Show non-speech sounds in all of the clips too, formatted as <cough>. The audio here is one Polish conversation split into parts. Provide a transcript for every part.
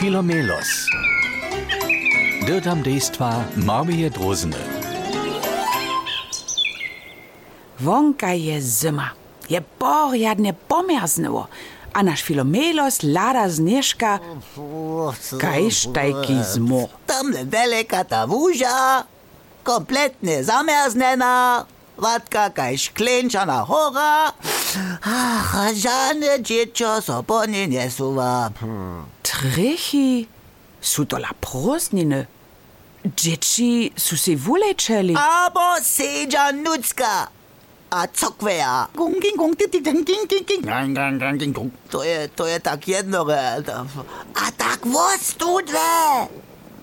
Filomelos. Dirtam dejstva Marmije Drozene. Vonkaj je zima, je porjadne pomjaznilo, a naš Filomelos lada zneška, kaj štajki zmo. Tam je velika ta vuža, kompletne zamrznjena, vatka kaj šklenčana hora. Ach, a žane dziecko so po nie suwa. Trichy. Su to la prosniny. Dzieci su se wulečeli. Abo seđa nucka, a cokveja. Gung, ging, gung, tik, tik, ging, ging, ging. Gang, gang, gang, ging, gung. To je, to je tak jednore. A tak vos tu dve.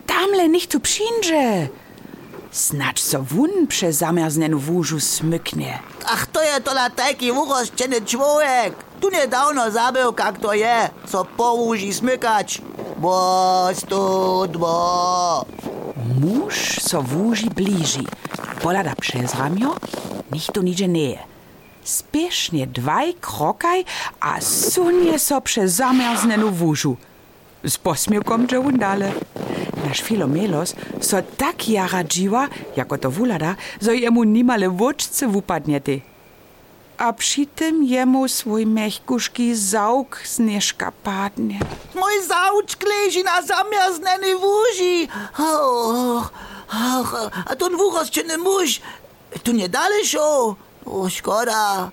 Tamle nicht tu przyjdzie. Snać so wun prze zamierznen w smyknie. Ach, to je to taki uroszczony człowiek. Tu niedawno zabył, jak to je, co po łóżu smykać. Bo studbo. Mąż so w łóżu bliży. Polada przez ramio, nikt tu nigdzie nie je. Spiesznie dwaj krokaj, a sunie so prze zamierznen w. Z posmiewką, że dalej. Nasz Filomelos so tak jara dziwa, jako to wulada, zo jemu nimale w oczce wupadniety. A przy tym jemu swój mechkuszki zauk z nieszka padnie. Mój zauczk leży na zamierzneny wuzi. Och, och, a ten uroszczeny muž, tu nie daleko. O, szkoda.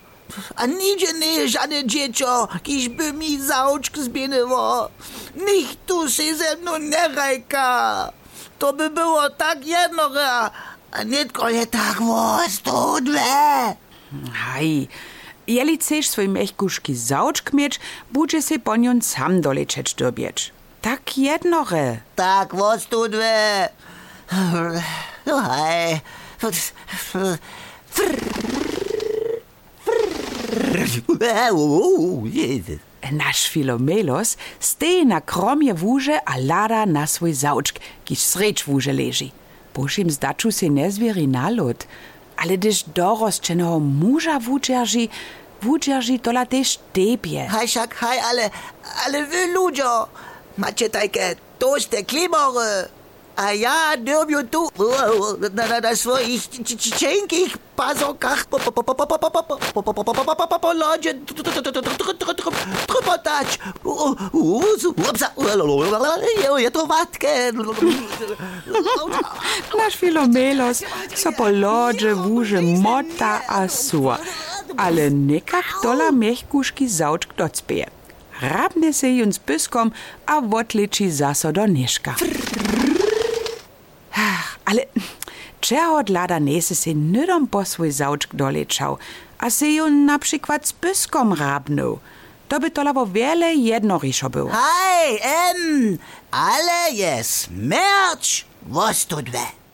Niđe nežane dječo, kiž bi mi za očk zbinevo. Nihtu se ze mno ne rajka. To by było tak jedno, a netko je takvo studve. Haj, jeli chceš svoj mehkuški zaočk mieč, budže se po njon sam dolečeč dobječ. Tak jednore. Tak wo studve. No haj. Frrrr. <laughs> Naš Filomelos steje na kromje vuže, a lada na svoj zaučk, ki sreč vuže leži. Pošim zdaču se ne zveri nalod, ale dež doroščenega muža vučerži, vučerži tola tež tebje. Haj, šak, haj, ale, ale vi ljudjo, mače tajke, to ste klimore. A ja dobię tu na, na, na swoich cienkich pazokach po, po, po, po, po, po, po, po, po, po, po, po, po, po, po, po lodzie trupotać. Je to watkę. Nasz Filomelos so po lodze wóże mota a sua, ale nekak tola mechkuški zaučk docpeje. Rabne se jun z pyskom a wotleči zaso do. Ach, ale czego dla Danesy się nie dam posłyzać doleczał, a się ją na przykład z pyskom rabnął. To by to lawo wiele jednoriszo było. Hej, em, ale jest merch, was tu dwie.